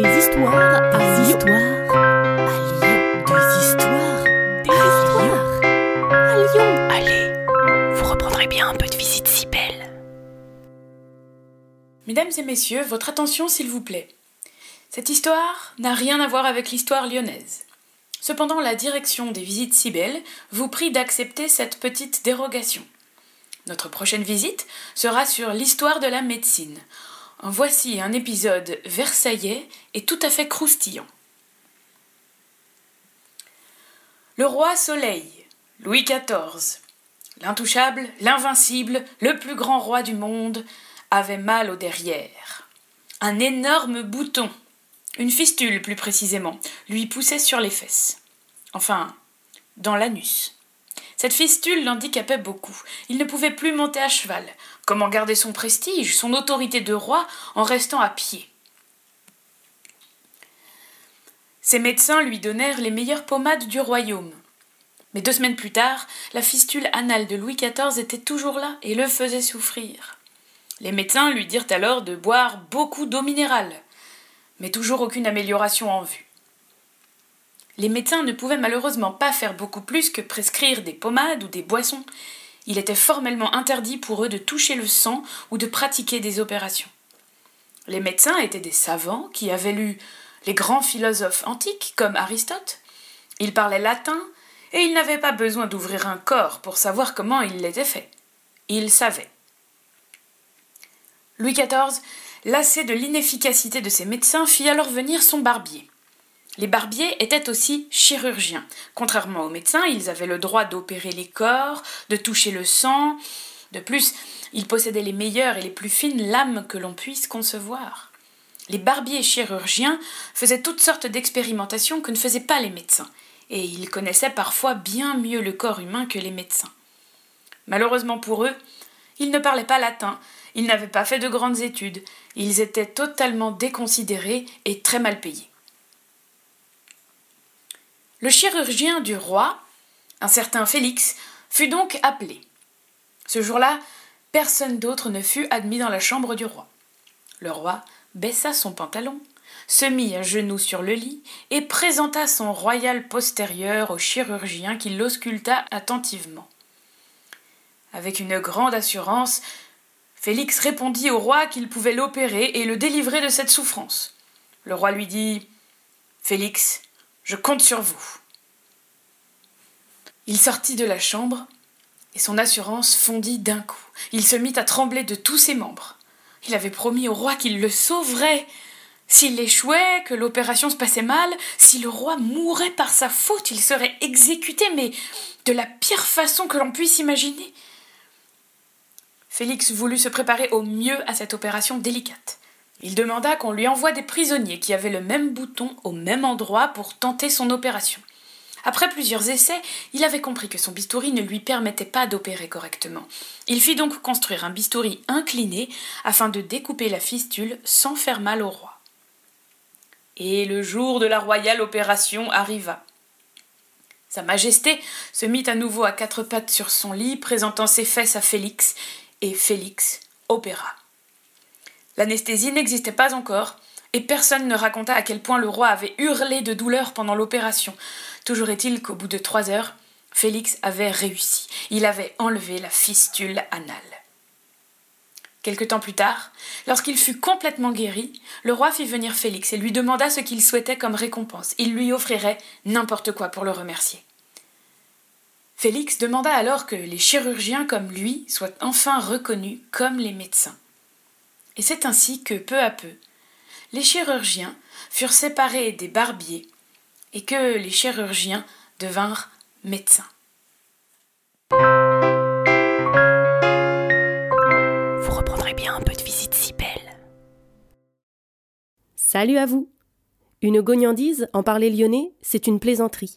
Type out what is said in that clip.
Des histoires à Lyon. À Lyon. Des histoires. Des histoires. À Lyon. Allez, vous reprendrez bien un peu de visite si belle. Mesdames et messieurs, votre attention s'il vous plaît. Cette histoire n'a rien à voir avec l'histoire lyonnaise. Cependant, la direction des visites si belles vous prie d'accepter cette petite dérogation. Notre prochaine visite sera sur l'histoire de la médecine. Voici un épisode versaillais et tout à fait croustillant. Le roi Soleil, Louis XIV, l'intouchable, l'invincible, le plus grand roi du monde, avait mal au derrière. Un énorme bouton, une fistule plus précisément, lui poussait sur les fesses. Enfin, dans l'anus. Cette fistule l'handicapait beaucoup. Il ne pouvait plus monter à cheval. Comment garder son prestige, son autorité de roi, en restant à pied? Ses médecins lui donnèrent les meilleures pommades du royaume. Mais deux semaines plus tard, la fistule anale de Louis XIV était toujours là et le faisait souffrir. Les médecins lui dirent alors de boire beaucoup d'eau minérale, mais toujours aucune amélioration en vue. Les médecins ne pouvaient malheureusement pas faire beaucoup plus que prescrire des pommades ou des boissons. Il était formellement interdit pour eux de toucher le sang ou de pratiquer des opérations. Les médecins étaient des savants qui avaient lu les grands philosophes antiques comme Aristote. Ils parlaient latin et ils n'avaient pas besoin d'ouvrir un corps pour savoir comment il l'était fait. Ils savaient. Louis XIV, lassé de l'inefficacité de ses médecins, fit alors venir son barbier. Les barbiers étaient aussi chirurgiens. Contrairement aux médecins, ils avaient le droit d'opérer les corps, de toucher le sang. De plus, ils possédaient les meilleures et les plus fines lames que l'on puisse concevoir. Les barbiers chirurgiens faisaient toutes sortes d'expérimentations que ne faisaient pas les médecins, et ils connaissaient parfois bien mieux le corps humain que les médecins. Malheureusement pour eux, ils ne parlaient pas latin, ils n'avaient pas fait de grandes études, ils étaient totalement déconsidérés et très mal payés. Le chirurgien du roi, un certain Félix, fut donc appelé. Ce jour-là, personne d'autre ne fut admis dans la chambre du roi. Le roi baissa son pantalon, se mit à genoux sur le lit et présenta son royal postérieur au chirurgien qui l'ausculta attentivement. Avec une grande assurance, Félix répondit au roi qu'il pouvait l'opérer et le délivrer de cette souffrance. Le roi lui dit Félix, je compte sur vous. Il sortit de la chambre, et son assurance fondit d'un coup. Il se mit à trembler de tous ses membres. Il avait promis au roi qu'il le sauverait. S'il échouait, que l'opération se passait mal, si le roi mourait par sa faute, il serait exécuté, mais de la pire façon que l'on puisse imaginer. Félix voulut se préparer au mieux à cette opération délicate. Il demanda qu'on lui envoie des prisonniers qui avaient le même bouton au même endroit pour tenter son opération. Après plusieurs essais, il avait compris que son bistouri ne lui permettait pas d'opérer correctement. Il fit donc construire un bistouri incliné afin de découper la fistule sans faire mal au roi. Et le jour de la royale opération arriva. Sa Majesté se mit à nouveau à quatre pattes sur son lit, présentant ses fesses à Félix, et Félix opéra. L'anesthésie n'existait pas encore, et personne ne raconta à quel point le roi avait hurlé de douleur pendant l'opération. Toujours est-il qu'au bout de trois heures, Félix avait réussi. Il avait enlevé la fistule anale. Quelque temps plus tard, lorsqu'il fut complètement guéri, le roi fit venir Félix et lui demanda ce qu'il souhaitait comme récompense. Il lui offrirait n'importe quoi pour le remercier. Félix demanda alors que les chirurgiens comme lui soient enfin reconnus comme les médecins. Et c'est ainsi que, peu à peu, les chirurgiens furent séparés des barbiers et que les chirurgiens devinrent médecins. Vous reprendrez bien un peu de visite si belle. Salut à vous Une gognandise, en parler lyonnais, c'est une plaisanterie.